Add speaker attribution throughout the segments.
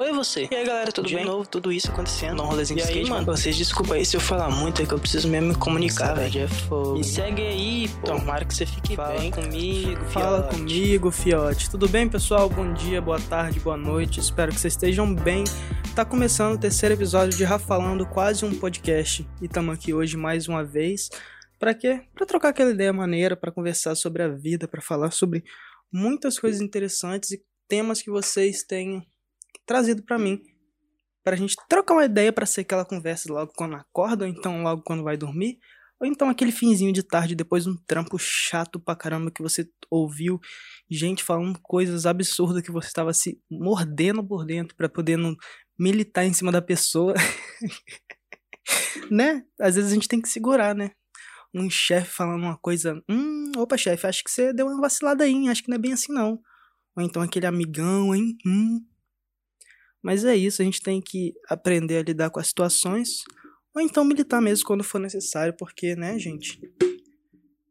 Speaker 1: Oi, você.
Speaker 2: E aí, galera, tudo
Speaker 1: de
Speaker 2: bem?
Speaker 1: novo, tudo isso acontecendo.
Speaker 2: Um rolezinho de
Speaker 1: aí,
Speaker 2: skate,
Speaker 1: mano,
Speaker 2: mano?
Speaker 1: vocês desculpa aí se eu falar muito, é que eu preciso mesmo me comunicar, velho.
Speaker 2: é fogo.
Speaker 1: Me segue aí, pô.
Speaker 2: Tomara que você fique
Speaker 1: Fala
Speaker 2: bem.
Speaker 1: comigo,
Speaker 3: Fala
Speaker 1: fiote.
Speaker 3: comigo, fiote. Tudo bem, pessoal? Bom dia, boa tarde, boa noite. Espero que vocês estejam bem. Tá começando o terceiro episódio de Rafa Falando, quase um podcast. E estamos aqui hoje mais uma vez. Pra quê? Pra trocar aquela ideia maneira, pra conversar sobre a vida, pra falar sobre muitas coisas interessantes e temas que vocês têm trazido pra mim. Pra gente trocar uma ideia pra ser aquela conversa logo quando acorda, ou então logo quando vai dormir. Ou então aquele finzinho de tarde depois de um trampo chato pra caramba que você ouviu gente falando coisas absurdas que você estava se mordendo por dentro pra poder não militar em cima da pessoa. né? Às vezes a gente tem que segurar, né? Um chefe falando uma coisa, hum, opa chefe, acho que você deu uma vacilada aí, hein? acho que não é bem assim não. Ou então aquele amigão, hein? Hum. Mas é isso, a gente tem que aprender a lidar com as situações ou então militar mesmo quando for necessário, porque, né, gente?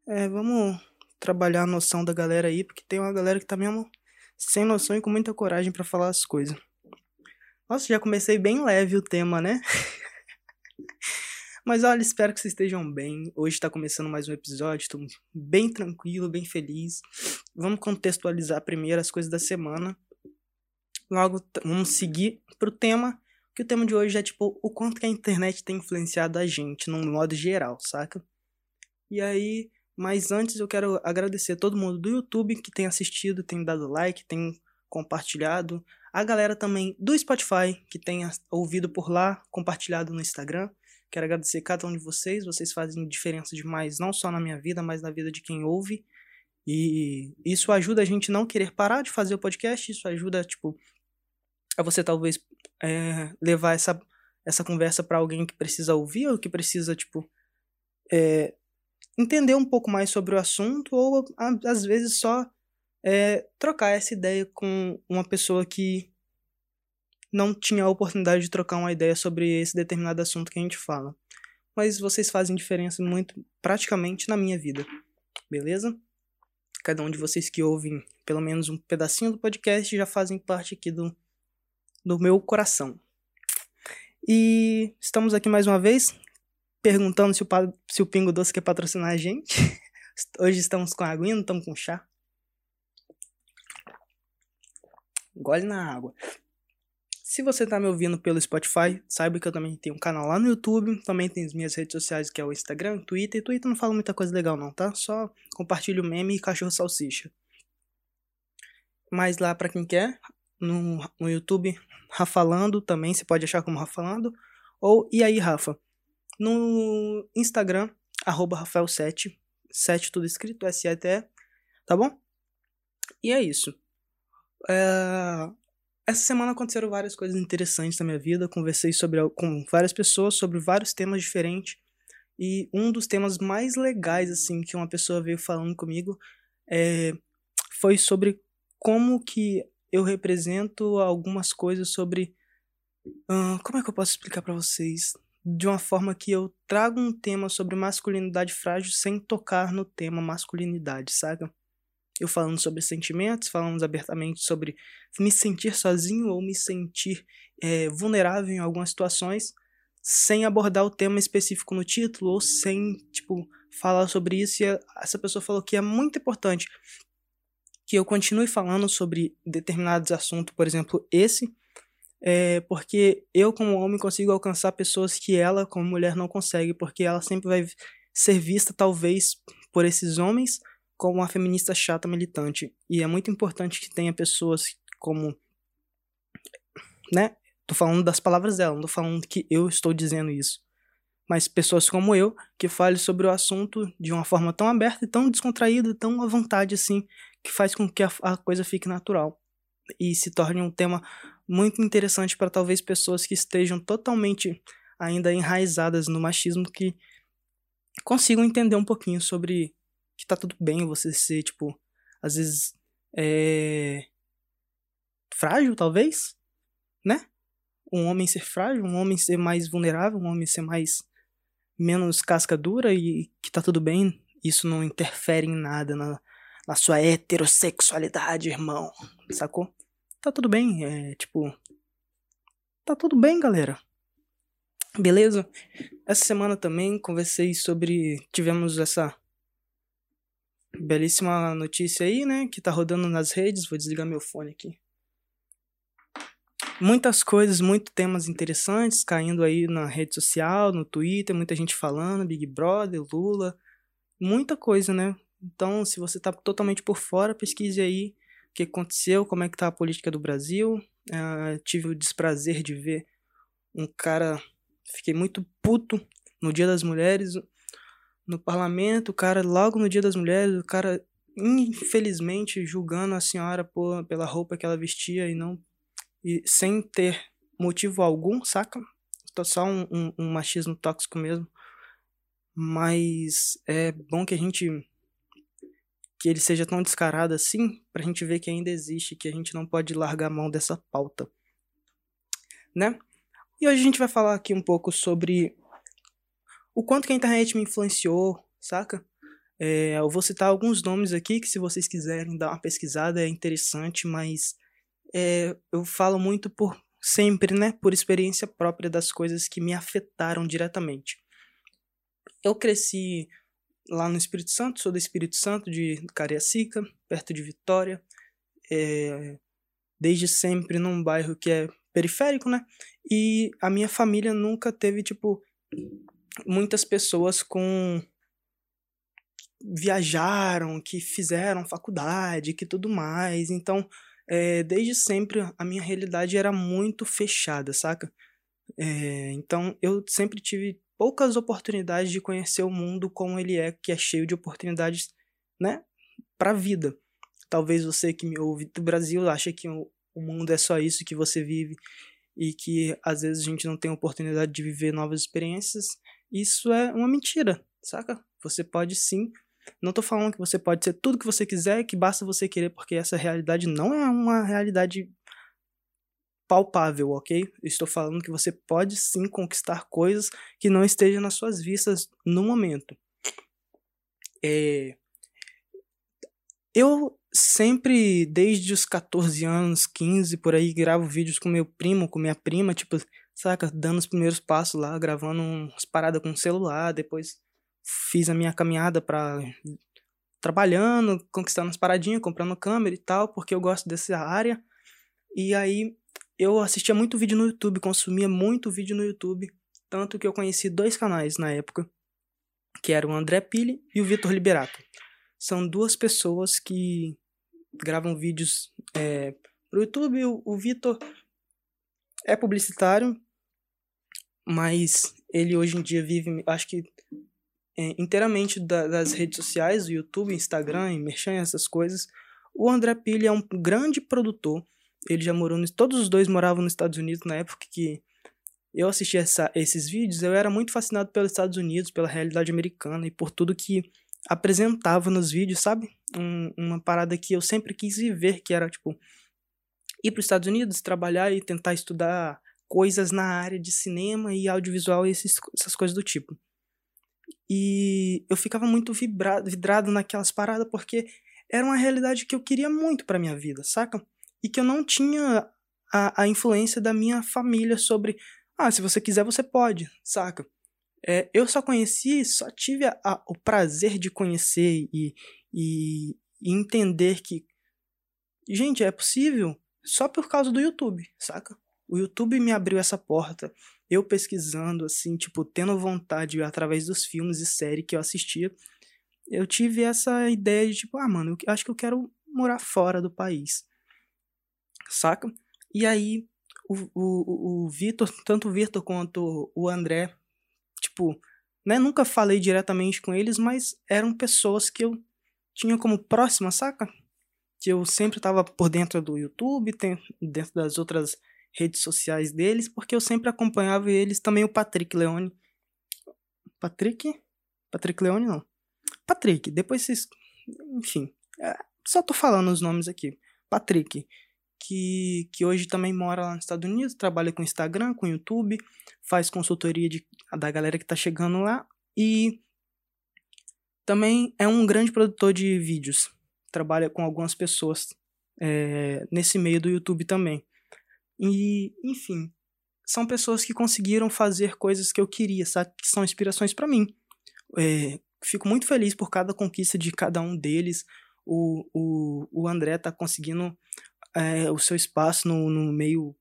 Speaker 3: É, vamos trabalhar a noção da galera aí, porque tem uma galera que tá mesmo sem noção e com muita coragem pra falar as coisas. Nossa, já comecei bem leve o tema, né? Mas olha, espero que vocês estejam bem. Hoje tá começando mais um episódio, tô bem tranquilo, bem feliz. Vamos contextualizar primeiro as coisas da semana. Logo, vamos seguir pro tema que o tema de hoje é tipo o quanto que a internet tem influenciado a gente, num modo geral, saca? E aí, mas antes eu quero agradecer a todo mundo do YouTube que tem assistido, tem dado like, tem compartilhado. A galera também do Spotify que tem ouvido por lá, compartilhado no Instagram. Quero agradecer cada um de vocês, vocês fazem diferença demais, não só na minha vida, mas na vida de quem ouve. E isso ajuda a gente não querer parar de fazer o podcast, isso ajuda, tipo, a você talvez é, levar essa, essa conversa para alguém que precisa ouvir ou que precisa, tipo, é, entender um pouco mais sobre o assunto ou às vezes só é, trocar essa ideia com uma pessoa que não tinha a oportunidade de trocar uma ideia sobre esse determinado assunto que a gente fala. Mas vocês fazem diferença muito, praticamente, na minha vida, beleza? Cada um de vocês que ouvem pelo menos um pedacinho do podcast já fazem parte aqui do, do meu coração. E estamos aqui mais uma vez, perguntando se o, se o Pingo Doce quer patrocinar a gente. Hoje estamos com aguinha, não estamos com chá. Gole na água. Se você tá me ouvindo pelo Spotify, saiba que eu também tenho um canal lá no YouTube, também tem as minhas redes sociais, que é o Instagram, Twitter. E Twitter não fala muita coisa legal não, tá? Só compartilho meme e cachorro salsicha. Mas lá pra quem quer, no, no YouTube, Rafalando também, você pode achar como Rafalando. Ou E aí, Rafa? No Instagram, arroba Rafael7, 7 tudo escrito, S-E-T-E, tá bom? E é isso. É, Essa semana aconteceram várias coisas interessantes na minha vida. Conversei sobre, com várias pessoas sobre vários temas diferentes. E um dos temas mais legais, assim, que uma pessoa veio falando comigo é, foi sobre como que eu represento algumas coisas sobre. como é que eu posso explicar pra vocês? De uma forma que eu trago um tema sobre masculinidade frágil sem tocar no tema masculinidade, saca? Eu falando sobre sentimentos, falando abertamente sobre me sentir sozinho ou me sentir eh, vulnerável em algumas situações, sem abordar o tema específico no título ou sem, tipo, falar sobre isso. E essa pessoa falou que é muito importante que eu continue falando sobre determinados assuntos, por exemplo, esse, é, porque eu, como homem, consigo alcançar pessoas que ela, como mulher, não consegue, porque ela sempre vai ser vista, talvez, por esses homens como uma feminista chata militante. E é muito importante que tenha pessoas como. Né? Tô falando das palavras dela, não tô falando que eu estou dizendo isso. Mas pessoas como eu, que falem sobre o assunto de uma forma tão aberta e tão descontraída, tão à vontade assim, que faz com que a, a coisa fique natural. E se torne um tema muito interessante para talvez pessoas que estejam totalmente ainda enraizadas no machismo que consigam entender um pouquinho sobre que tá tudo bem você ser, tipo, às vezes é frágil, talvez, né? Um homem ser frágil, um homem ser mais vulnerável, um homem ser mais menos casca dura e que tá tudo bem, isso não interfere em nada na, na sua heterossexualidade, irmão, sacou? Tá tudo bem, é tipo. Tá tudo bem, galera? Beleza? Essa semana também conversei sobre. Tivemos essa belíssima notícia aí, né? Que tá rodando nas redes. Vou desligar meu fone aqui. Muitas coisas, muitos temas interessantes caindo aí na rede social, no Twitter, muita gente falando, Big Brother, Lula, muita coisa, né? Então, se você tá totalmente por fora, pesquise aí o que aconteceu, como é que tá a política do Brasil. Uh, tive o desprazer de ver um cara Fiquei muito puto no Dia das Mulheres, no parlamento, o cara, logo no Dia das Mulheres, o cara, infelizmente, julgando a senhora por, pela roupa que ela vestia e não. E sem ter motivo algum, saca? Só um, um, um machismo tóxico mesmo. Mas é bom que a gente. Que ele seja tão descarado assim, pra gente ver que ainda existe, que a gente não pode largar a mão dessa pauta. Né? E hoje a gente vai falar aqui um pouco sobre o quanto que a internet me influenciou, saca? É, eu vou citar alguns nomes aqui que, se vocês quiserem dar uma pesquisada, é interessante, mas é, eu falo muito por sempre, né? Por experiência própria das coisas que me afetaram diretamente. Eu cresci lá no Espírito Santo, sou do Espírito Santo, de Cariacica, perto de Vitória. É, desde sempre num bairro que é periférico, né? E a minha família nunca teve, tipo, muitas pessoas com. viajaram, que fizeram faculdade, que tudo mais. Então, é, desde sempre, a minha realidade era muito fechada, saca? É, então, eu sempre tive poucas oportunidades de conhecer o mundo como ele é, que é cheio de oportunidades, né? Pra vida. Talvez você que me ouve do Brasil ache que o mundo é só isso que você vive e que às vezes a gente não tem oportunidade de viver novas experiências, isso é uma mentira, saca? Você pode sim. Não tô falando que você pode ser tudo que você quiser, que basta você querer, porque essa realidade não é uma realidade palpável, ok? Estou falando que você pode sim conquistar coisas que não estejam nas suas vistas no momento. É... Eu sempre, desde os 14 anos, 15, por aí, gravo vídeos com meu primo, com minha prima, tipo, saca, dando os primeiros passos lá, gravando umas paradas com o celular, depois fiz a minha caminhada pra trabalhando, conquistando as paradinhas, comprando câmera e tal, porque eu gosto dessa área. E aí eu assistia muito vídeo no YouTube, consumia muito vídeo no YouTube, tanto que eu conheci dois canais na época, que eram o André Pili e o Vitor Liberato são duas pessoas que gravam vídeos é, pro YouTube. O, o Vitor é publicitário, mas ele hoje em dia vive, acho que é, inteiramente da, das redes sociais, o YouTube, Instagram, Merchan, essas coisas. O André Pili é um grande produtor. Ele já morou, no, todos os dois moravam nos Estados Unidos na época que eu assistia essa, esses vídeos. Eu era muito fascinado pelos Estados Unidos, pela realidade americana e por tudo que apresentava nos vídeos, sabe? Um, uma parada que eu sempre quis viver, que era, tipo, ir para os Estados Unidos, trabalhar e tentar estudar coisas na área de cinema e audiovisual e esses, essas coisas do tipo. E eu ficava muito vibrado, vidrado naquelas paradas porque era uma realidade que eu queria muito para minha vida, saca? E que eu não tinha a, a influência da minha família sobre, ah, se você quiser você pode, saca? É, eu só conheci, só tive a, a, o prazer de conhecer e, e, e, entender que, gente, é possível só por causa do YouTube, saca? O YouTube me abriu essa porta. Eu pesquisando, assim, tipo, tendo vontade através dos filmes e séries que eu assistia, eu tive essa ideia de, tipo, ah, mano, eu acho que eu quero morar fora do país, saca? E aí, o, o, o Vitor, tanto o Vitor quanto o André, tipo, né, nunca falei diretamente com eles, mas eram pessoas que eu tinha como próxima, saca? Que eu sempre tava por dentro do YouTube, dentro das outras redes sociais deles, porque eu sempre acompanhava eles, também o Patrick Leone. Patrick? Patrick Leone não. Patrick, depois vocês. Enfim, é, só tô falando os nomes aqui. Patrick, que, que hoje também mora lá nos Estados Unidos, trabalha com Instagram, com YouTube, faz consultoria de, da galera que tá chegando lá e também é um grande produtor de vídeos. Trabalha com algumas pessoas é, nesse meio do YouTube também. E, enfim, são pessoas que conseguiram fazer coisas que eu queria, sabe? Que são inspirações para mim. É, fico muito feliz por cada conquista de cada um deles. O, o, o André tá conseguindo é, o seu espaço no, no meio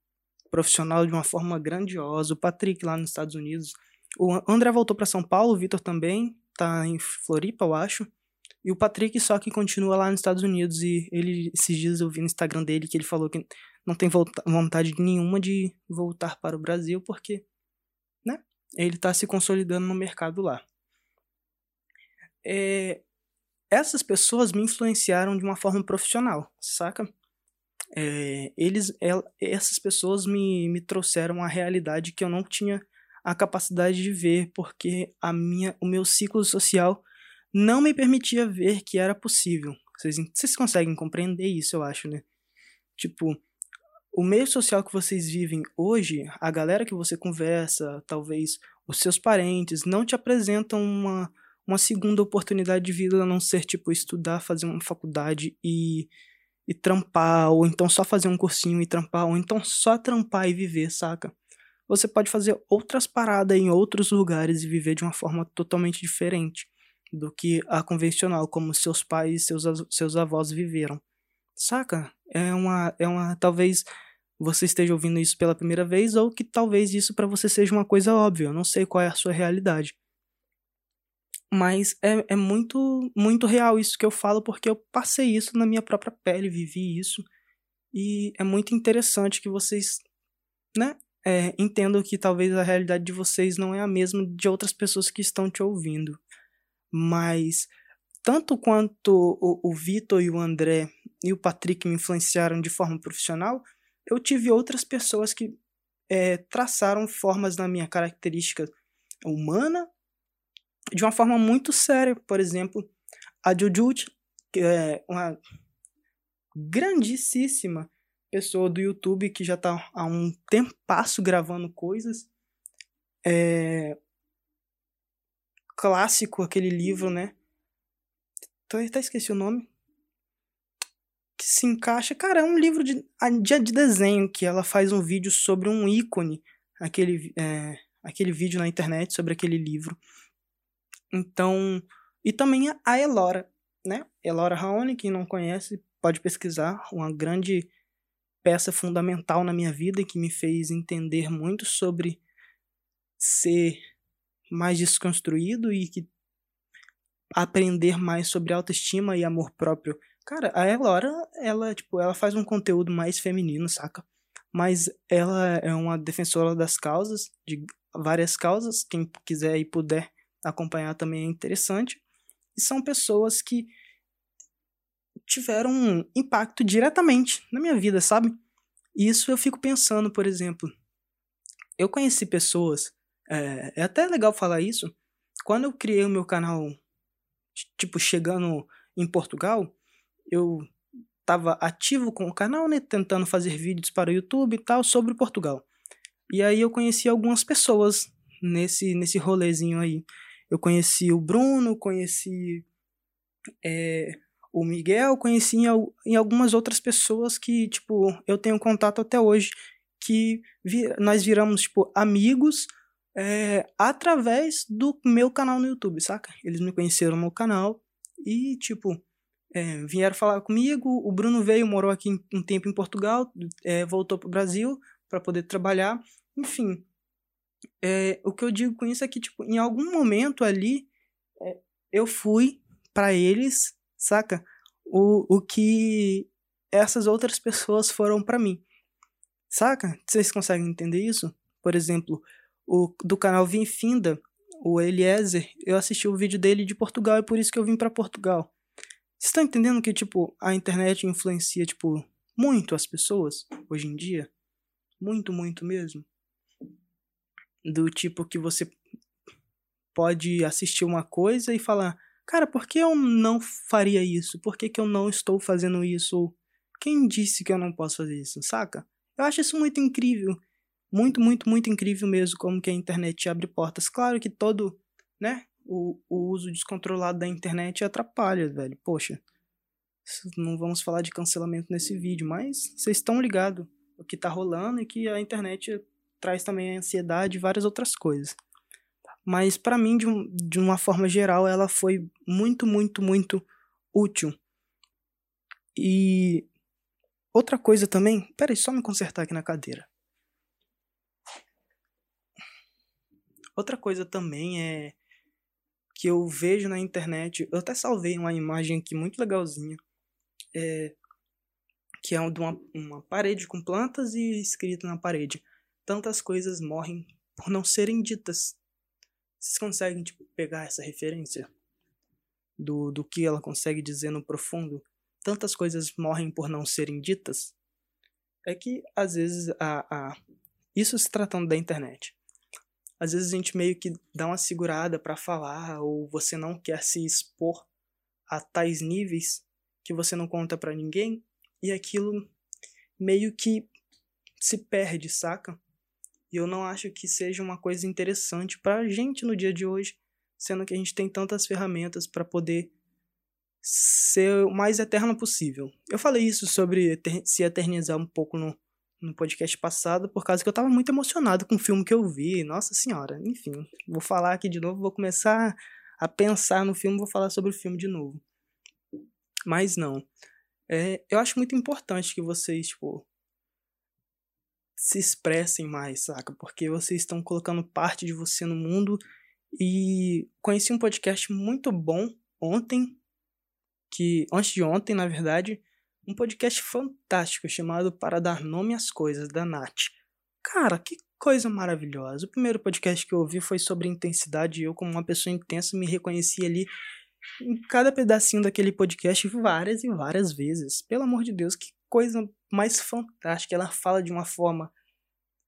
Speaker 3: profissional de uma forma grandiosa. O Patrick lá nos Estados Unidos. O André voltou para São Paulo, o Vitor também, tá em Floripa, eu acho. E o Patrick só que continua lá nos Estados Unidos e ele esses dias eu vi no Instagram dele que ele falou que não tem vontade nenhuma de voltar para o Brasil porque, né? Ele tá se consolidando no mercado lá. É, essas pessoas me influenciaram de uma forma profissional, saca? É, eles, essas pessoas me, me trouxeram a realidade que eu não tinha a capacidade de ver, porque a minha, o meu ciclo social não me permitia ver que era possível. Vocês, vocês conseguem compreender isso, eu acho, né? Tipo, o meio social que vocês vivem hoje, a galera que você conversa, talvez os seus parentes, não te apresentam uma, uma segunda oportunidade de vida a não ser, tipo, estudar, fazer uma faculdade e e trampar, ou então só fazer um cursinho e trampar, ou então só trampar e viver, saca? Você pode fazer outras paradas em outros lugares e viver de uma forma totalmente diferente do que a convencional, como seus pais e seus, seus avós viveram. Saca? É uma, é uma. Talvez você esteja ouvindo isso pela primeira vez, ou que talvez isso para você seja uma coisa óbvia. Eu não sei qual é a sua realidade. Mas é, é muito, muito real isso que eu falo, porque eu passei isso na minha própria pele, vivi isso. E é muito interessante que vocês, né, é, entendam que talvez a realidade de vocês não é a mesma de outras pessoas que estão te ouvindo. Mas, tanto quanto o, o Vitor e o André e o Patrick me influenciaram de forma profissional, eu tive outras pessoas que é, traçaram formas na minha característica humana de uma forma muito séria. Por exemplo, a Jujut, que é uma grandíssima pessoa do YouTube que já está há um tempasso gravando coisas. É... Clássico, aquele livro, né? Então, até esqueci o nome. Que se encaixa. Cara, é um livro de, de desenho que ela faz um vídeo sobre um ícone. Aquele, é, aquele vídeo na internet sobre aquele livro. Então, e também a Elora, né? Elora Raoni, quem não conhece, pode pesquisar, uma grande peça fundamental na minha vida que me fez entender muito sobre ser mais desconstruído e que aprender mais sobre autoestima e amor próprio. Cara, a Elora, ela, tipo, ela faz um conteúdo mais feminino, saca? Mas ela é uma defensora das causas, de várias causas, quem quiser e puder acompanhar também é interessante. E são pessoas que tiveram um impacto diretamente na minha vida, sabe? E isso eu fico pensando, por exemplo, eu conheci pessoas, é, é até legal falar isso, quando eu criei o meu canal, tipo, chegando em Portugal, eu estava ativo com o canal, né, tentando fazer vídeos para o YouTube e tal sobre Portugal. E aí eu conheci algumas pessoas nesse nesse rolezinho aí. Eu conheci o Bruno, conheci é, o Miguel, conheci em, em, algumas outras pessoas que, tipo, eu tenho contato até hoje, que vi, nós viramos, tipo, amigos é, através do meu canal no YouTube, saca? Eles me conheceram no canal e, tipo, é, vieram falar comigo. O Bruno veio, morou aqui um tempo em Portugal, é, voltou para o Brasil para poder trabalhar. Enfim, é, o que eu digo com isso é que, tipo, em algum momento ali, é, eu fui para eles, saca? O, o que essas outras pessoas foram para mim. Saca? Vocês conseguem entender isso? Por exemplo, o do canal Vinfinda, o Eliezer, eu assisti o vídeo dele de Portugal e por isso que eu vim para Portugal. Vocês estão entendendo que, tipo, a internet influencia, tipo, muito as pessoas hoje em dia? Muito, muito mesmo do tipo que você pode assistir uma coisa e falar, cara, por que eu não faria isso? Por que, que eu não estou fazendo isso? Quem disse que eu não posso fazer isso, saca? Eu acho isso muito incrível. Muito, muito, muito incrível mesmo como que a internet abre portas. Claro que todo, né, o, o uso descontrolado da internet atrapalha, velho. Poxa, não vamos falar de cancelamento nesse vídeo, mas vocês estão ligados o que tá rolando e que a internet traz também a ansiedade e várias outras coisas. Mas para mim, de, um, de uma forma geral, ela foi muito, muito, muito útil. E outra coisa também, peraí, só me consertar aqui na cadeira. Outra coisa também é que eu vejo na internet, eu até salvei uma imagem aqui muito legalzinha, é, que é de uma, uma parede com plantas e escrito na parede: tantas coisas morrem por não serem ditas. Vocês conseguem tipo, pegar essa referência do, do que ela consegue dizer no profundo? Tantas coisas morrem por não serem ditas. É que às vezes a, a isso se tratando da internet às vezes a gente meio que dá uma segurada para falar ou você não quer se expor a tais níveis que você não conta para ninguém e aquilo meio que se perde, saca? E eu não acho que seja uma coisa interessante pra gente no dia de hoje, sendo que a gente tem tantas ferramentas para poder ser o mais eterno possível. Eu falei isso sobre se eternizar um pouco no, no podcast passado por causa que eu tava muito emocionado com o filme que eu vi. Nossa senhora, enfim, vou falar aqui de novo, vou começar a pensar no filme, vou falar sobre o filme de novo. Mas não. É, eu acho muito importante que vocês, tipo, se expressem mais, saca? Porque vocês estão colocando parte de você no mundo. E conheci um podcast muito bom ontem, que antes de ontem, na verdade, um podcast fantástico chamado Para Dar Nome às Coisas, da Nath. Cara, que coisa maravilhosa. O primeiro podcast que eu ouvi foi sobre intensidade e eu, como uma pessoa intensa, me reconheci ali em cada pedacinho daquele podcast várias e várias vezes. Pelo amor de Deus, que coisa mais fantástica. Ela fala de uma forma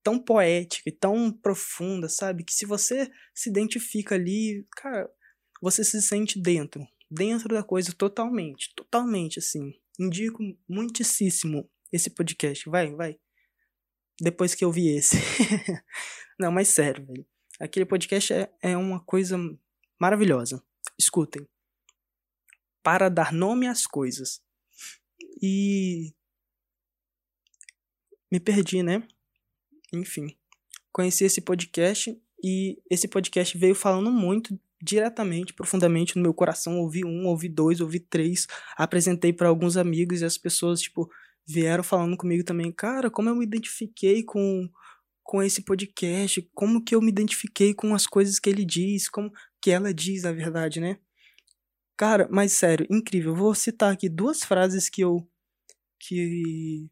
Speaker 3: tão poética e tão profunda, sabe? Que se você se identifica ali, cara, você se sente dentro. Dentro da coisa totalmente. Totalmente, assim. Indico muitíssimo esse podcast. Vai, vai. Depois que eu vi esse. Não, mas sério, velho. Aquele podcast é, é uma coisa maravilhosa. Escutem. Para dar nome às coisas. E. Me perdi, né? Enfim. Conheci esse podcast e esse podcast veio falando muito diretamente, profundamente no meu coração. Ouvi um, ouvi dois, ouvi três, apresentei para alguns amigos e as pessoas, tipo, vieram falando comigo também, cara, como eu me identifiquei com com esse podcast, como que eu me identifiquei com as coisas que ele diz, como que ela diz, na verdade, né? Cara, mas sério, incrível. vou citar aqui duas frases que eu que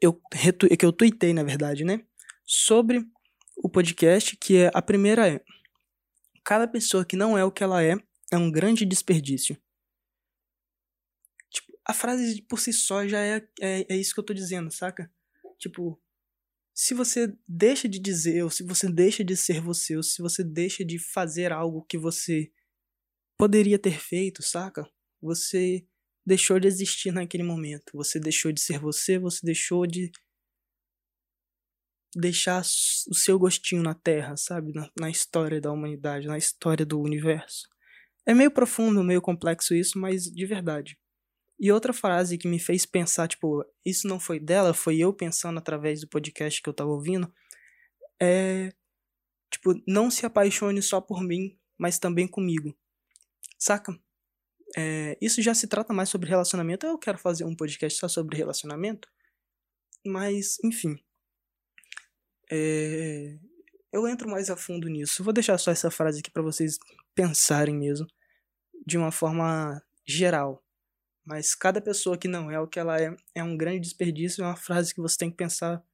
Speaker 3: eu que eu tuitei, na verdade, né? Sobre o podcast, que é a primeira é cada pessoa que não é o que ela é é um grande desperdício. Tipo, a frase por si só já é, é, é isso que eu tô dizendo, saca? Tipo, se você deixa de dizer, ou se você deixa de ser você, ou se você deixa de fazer algo que você poderia ter feito, saca? Você deixou de existir naquele momento. Você deixou de ser você, você deixou de deixar o seu gostinho na Terra, sabe? Na, na, história da humanidade, na história do universo. É meio profundo, meio complexo isso, mas de verdade. E outra frase que me fez pensar, tipo, isso não foi dela, foi eu pensando através do podcast que eu tava ouvindo, é. Tipo, não se apaixone só por mim, mas também comigo. Saca? É, isso já se trata mais sobre relacionamento. Eu quero fazer um podcast só sobre relacionamento. Mas, enfim. É, eu entro mais a fundo nisso. Vou deixar só essa frase aqui para vocês pensarem mesmo, de uma forma geral. Mas cada pessoa que não é o que ela é é um grande desperdício, é uma frase que você tem que pensar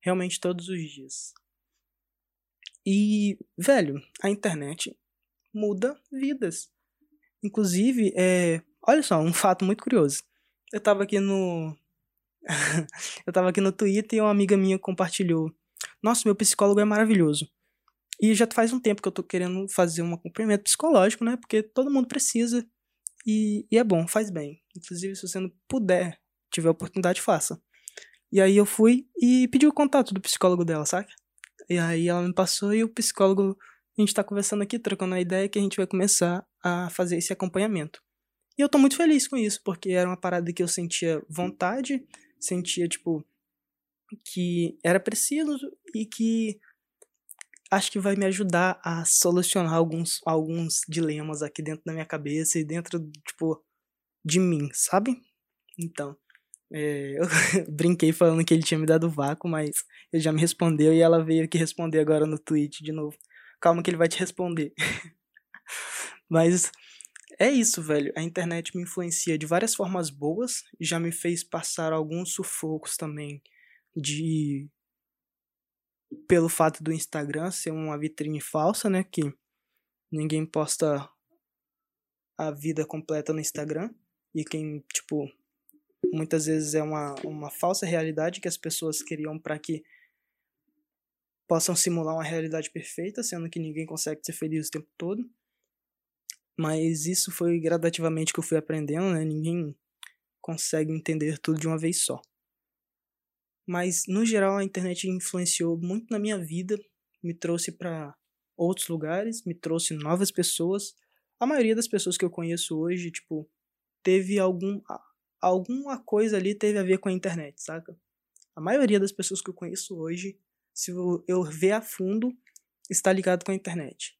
Speaker 3: realmente todos os dias. E, velho, a internet muda vidas. Inclusive, é, olha só, um fato muito curioso. Eu tava aqui no eu tava aqui no Twitter e uma amiga minha compartilhou nossa, meu psicólogo é maravilhoso. E já faz um tempo que eu tô querendo fazer um acompanhamento psicológico, né? Porque todo mundo precisa. E, e é bom, faz bem. Inclusive, se você não puder, tiver oportunidade, faça. E aí eu fui e pedi o contato do psicólogo dela, sabe? E aí ela me passou e o psicólogo, a gente tá conversando aqui, trocando a ideia que a gente vai começar a fazer esse acompanhamento. E eu tô muito feliz com isso, porque era uma parada que eu sentia vontade, sentia, tipo, que era preciso e que acho que vai me ajudar a solucionar alguns, alguns dilemas aqui dentro da minha cabeça e dentro, tipo, de mim, sabe? Então, é, eu brinquei falando que ele tinha me dado vácuo, mas ele já me respondeu e ela veio aqui responder agora no tweet de novo. Calma que ele vai te responder. mas é isso, velho. A internet me influencia de várias formas boas, já me fez passar alguns sufocos também de pelo fato do Instagram ser uma vitrine falsa, né, que ninguém posta a vida completa no Instagram e quem, tipo, muitas vezes é uma, uma falsa realidade que as pessoas queriam para que possam simular uma realidade perfeita, sendo que ninguém consegue ser feliz o tempo todo. Mas isso foi gradativamente que eu fui aprendendo, né? Ninguém consegue entender tudo de uma vez só. Mas no geral a internet influenciou muito na minha vida, me trouxe para outros lugares, me trouxe novas pessoas. A maioria das pessoas que eu conheço hoje, tipo, teve algum alguma coisa ali teve a ver com a internet, saca? A maioria das pessoas que eu conheço hoje, se eu ver a fundo, está ligado com a internet.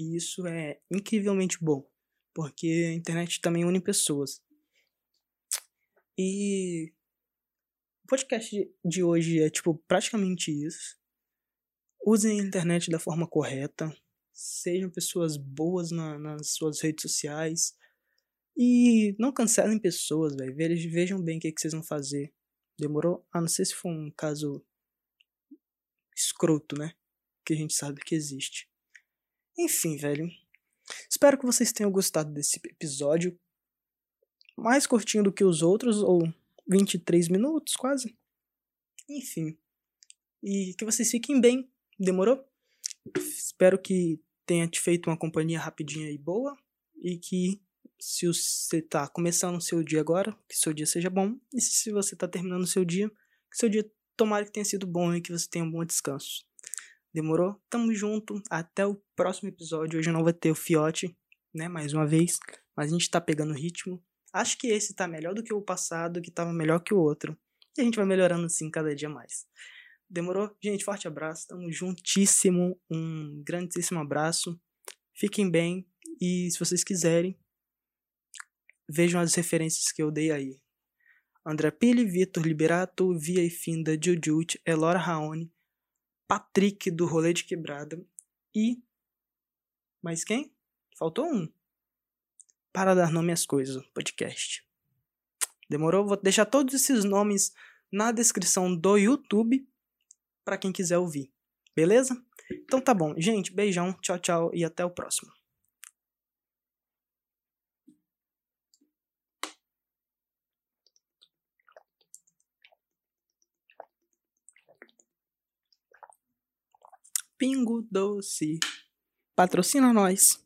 Speaker 3: E isso é incrivelmente bom, porque a internet também une pessoas. E o podcast de hoje é tipo praticamente isso. Usem a internet da forma correta, sejam pessoas boas na, nas suas redes sociais, e não cancelem pessoas, velho. Vejam bem o que, é que vocês vão fazer. Demorou? Ah, não sei se foi um caso escroto, né? Que a gente sabe que existe. Enfim, velho. Espero que vocês tenham gostado desse episódio. Mais curtinho do que os outros, ou 23 minutos quase. Enfim. E que vocês fiquem bem. Demorou? Espero que tenha te feito uma companhia rapidinha e boa. E que se você está começando o seu dia agora, que seu dia seja bom. E se você está terminando o seu dia, que seu dia tomara que tenha sido bom e que você tenha um bom descanso. Demorou? Tamo junto. Até o próximo episódio. Hoje não vai ter o fiote, né? Mais uma vez. Mas a gente tá pegando ritmo. Acho que esse tá melhor do que o passado, que tava melhor que o outro. E a gente vai melhorando assim cada dia mais. Demorou? Gente, forte abraço. Tamo juntíssimo. Um grandíssimo abraço. Fiquem bem. E se vocês quiserem, vejam as referências que eu dei aí. André Pili, Vitor Liberato, Via e Finda, Jujut, Elora Raoni, Patrick do Rolê de Quebrada e. Mais quem? Faltou um. Para dar nome às coisas, podcast. Demorou? Vou deixar todos esses nomes na descrição do YouTube para quem quiser ouvir. Beleza? Então tá bom. Gente, beijão, tchau, tchau e até o próximo. Pingo Doce. Patrocina nós.